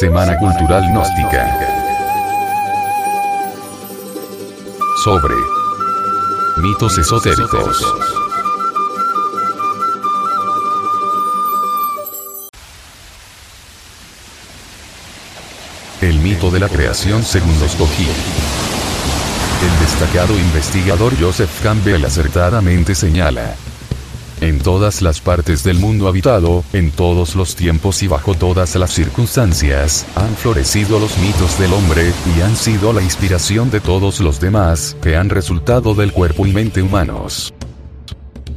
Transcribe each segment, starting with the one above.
Semana Cultural Gnóstica. Sobre mitos esotéricos. El mito de la creación según los Kogi. El destacado investigador Joseph Campbell acertadamente señala, en todas las partes del mundo habitado, en todos los tiempos y bajo todas las circunstancias, han florecido los mitos del hombre, y han sido la inspiración de todos los demás, que han resultado del cuerpo y mente humanos.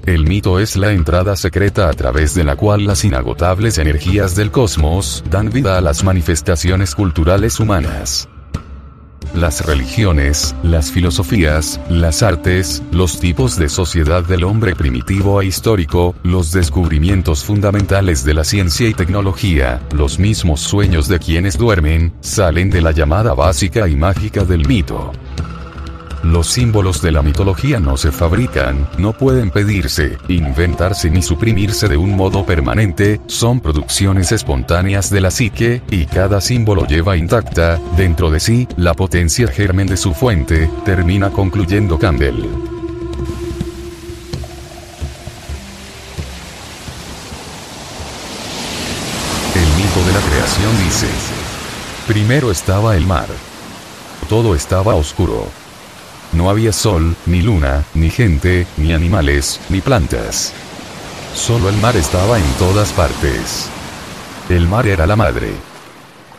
El mito es la entrada secreta a través de la cual las inagotables energías del cosmos dan vida a las manifestaciones culturales humanas las religiones, las filosofías, las artes, los tipos de sociedad del hombre primitivo e histórico, los descubrimientos fundamentales de la ciencia y tecnología, los mismos sueños de quienes duermen, salen de la llamada básica y mágica del mito. Los símbolos de la mitología no se fabrican, no pueden pedirse, inventarse ni suprimirse de un modo permanente, son producciones espontáneas de la psique, y cada símbolo lleva intacta, dentro de sí, la potencia germen de su fuente, termina concluyendo Campbell. El mito de la creación dice, primero estaba el mar. Todo estaba oscuro no había sol, ni luna, ni gente, ni animales, ni plantas. Solo el mar estaba en todas partes. El mar era la madre.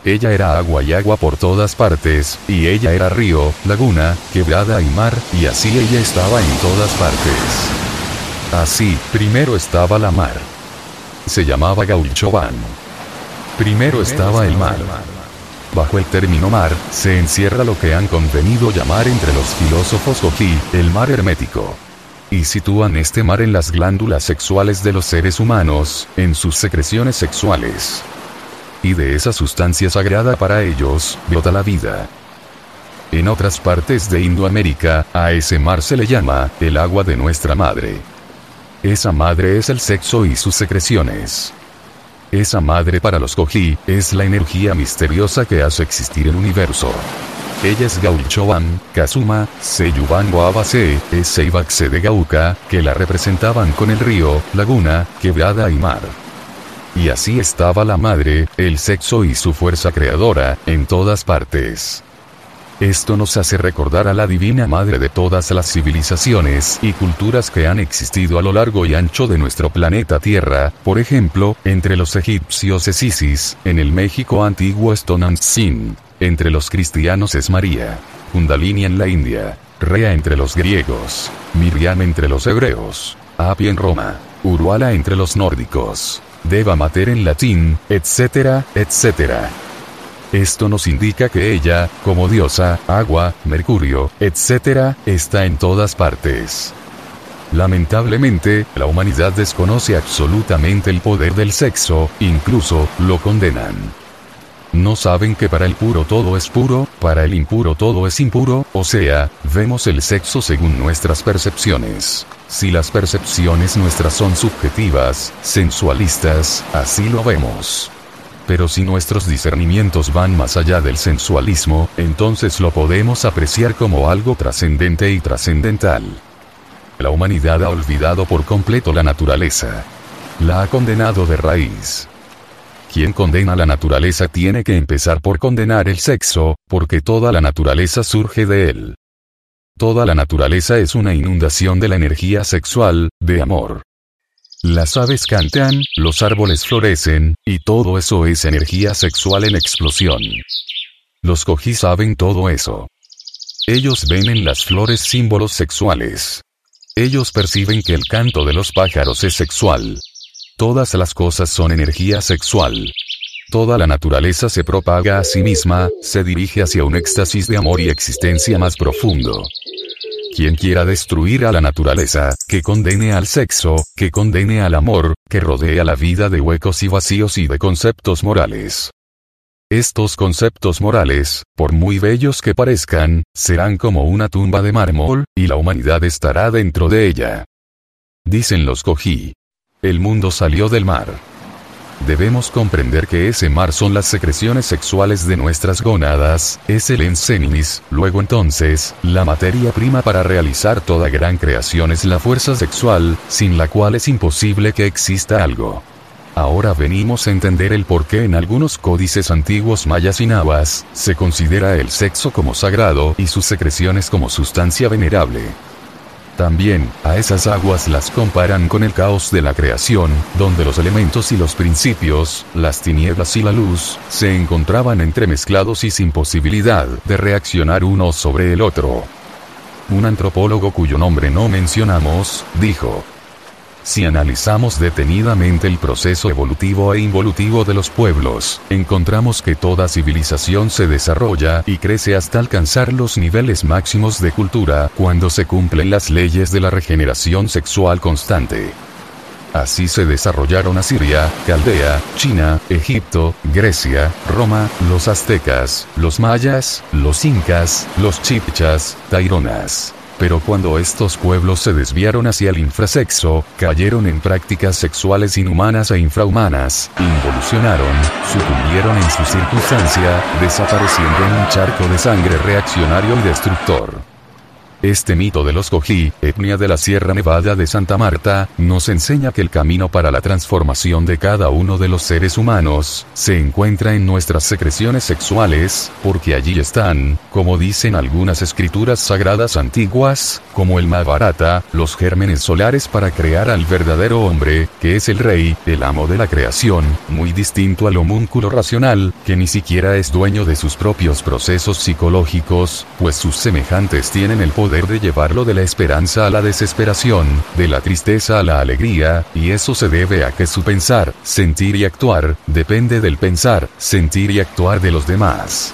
Ella era agua y agua por todas partes, y ella era río, laguna, quebrada y mar, y así ella estaba en todas partes. Así, primero estaba la mar. Se llamaba Gaulchoban. Primero estaba el mar. Bajo el término mar, se encierra lo que han convenido llamar entre los filósofos Oji, el mar hermético. Y sitúan este mar en las glándulas sexuales de los seres humanos, en sus secreciones sexuales. Y de esa sustancia sagrada para ellos, brota la vida. En otras partes de Indoamérica, a ese mar se le llama, el agua de nuestra madre. Esa madre es el sexo y sus secreciones. Esa madre para los Koji, es la energía misteriosa que hace existir el universo. Ella es Gauchoban, Kazuma, Seiyuban Abase, es de Gauka, que la representaban con el río, laguna, quebrada y mar. Y así estaba la madre, el sexo y su fuerza creadora, en todas partes. Esto nos hace recordar a la Divina Madre de todas las civilizaciones y culturas que han existido a lo largo y ancho de nuestro planeta Tierra, por ejemplo, entre los egipcios es Isis, en el México antiguo es Tonantzin, entre los cristianos es María, Kundalini en la India, Rea entre los griegos, Miriam entre los hebreos, Api en Roma, Uruala entre los nórdicos, Deva Mater en latín, etcétera, etcétera. Esto nos indica que ella, como diosa, agua, mercurio, etc., está en todas partes. Lamentablemente, la humanidad desconoce absolutamente el poder del sexo, incluso, lo condenan. No saben que para el puro todo es puro, para el impuro todo es impuro, o sea, vemos el sexo según nuestras percepciones. Si las percepciones nuestras son subjetivas, sensualistas, así lo vemos. Pero si nuestros discernimientos van más allá del sensualismo, entonces lo podemos apreciar como algo trascendente y trascendental. La humanidad ha olvidado por completo la naturaleza. La ha condenado de raíz. Quien condena la naturaleza tiene que empezar por condenar el sexo, porque toda la naturaleza surge de él. Toda la naturaleza es una inundación de la energía sexual, de amor. Las aves cantan, los árboles florecen, y todo eso es energía sexual en explosión. Los cogí saben todo eso. Ellos ven en las flores símbolos sexuales. Ellos perciben que el canto de los pájaros es sexual. Todas las cosas son energía sexual. Toda la naturaleza se propaga a sí misma, se dirige hacia un éxtasis de amor y existencia más profundo. Quien quiera destruir a la naturaleza, que condene al sexo, que condene al amor, que rodea la vida de huecos y vacíos y de conceptos morales. Estos conceptos morales, por muy bellos que parezcan, serán como una tumba de mármol, y la humanidad estará dentro de ella. Dicen los Koji. El mundo salió del mar. Debemos comprender que ese mar son las secreciones sexuales de nuestras gónadas, es el enseninis, luego entonces, la materia prima para realizar toda gran creación es la fuerza sexual, sin la cual es imposible que exista algo. Ahora venimos a entender el por qué en algunos códices antiguos mayas y nahuas, se considera el sexo como sagrado y sus secreciones como sustancia venerable. También, a esas aguas las comparan con el caos de la creación, donde los elementos y los principios, las tinieblas y la luz, se encontraban entremezclados y sin posibilidad de reaccionar uno sobre el otro. Un antropólogo cuyo nombre no mencionamos, dijo, si analizamos detenidamente el proceso evolutivo e involutivo de los pueblos, encontramos que toda civilización se desarrolla y crece hasta alcanzar los niveles máximos de cultura cuando se cumplen las leyes de la regeneración sexual constante. Así se desarrollaron Asiria, Caldea, China, Egipto, Grecia, Roma, los aztecas, los mayas, los incas, los chipchas, taironas. Pero cuando estos pueblos se desviaron hacia el infrasexo, cayeron en prácticas sexuales inhumanas e infrahumanas, involucionaron, sucumbieron en su circunstancia, desapareciendo en un charco de sangre reaccionario y destructor. Este mito de los Cojí, etnia de la Sierra Nevada de Santa Marta, nos enseña que el camino para la transformación de cada uno de los seres humanos, se encuentra en nuestras secreciones sexuales, porque allí están, como dicen algunas escrituras sagradas antiguas, como el Mahabharata, los gérmenes solares para crear al verdadero hombre, que es el rey, el amo de la creación, muy distinto al homúnculo racional, que ni siquiera es dueño de sus propios procesos psicológicos, pues sus semejantes tienen el poder de llevarlo de la esperanza a la desesperación, de la tristeza a la alegría, y eso se debe a que su pensar, sentir y actuar, depende del pensar, sentir y actuar de los demás.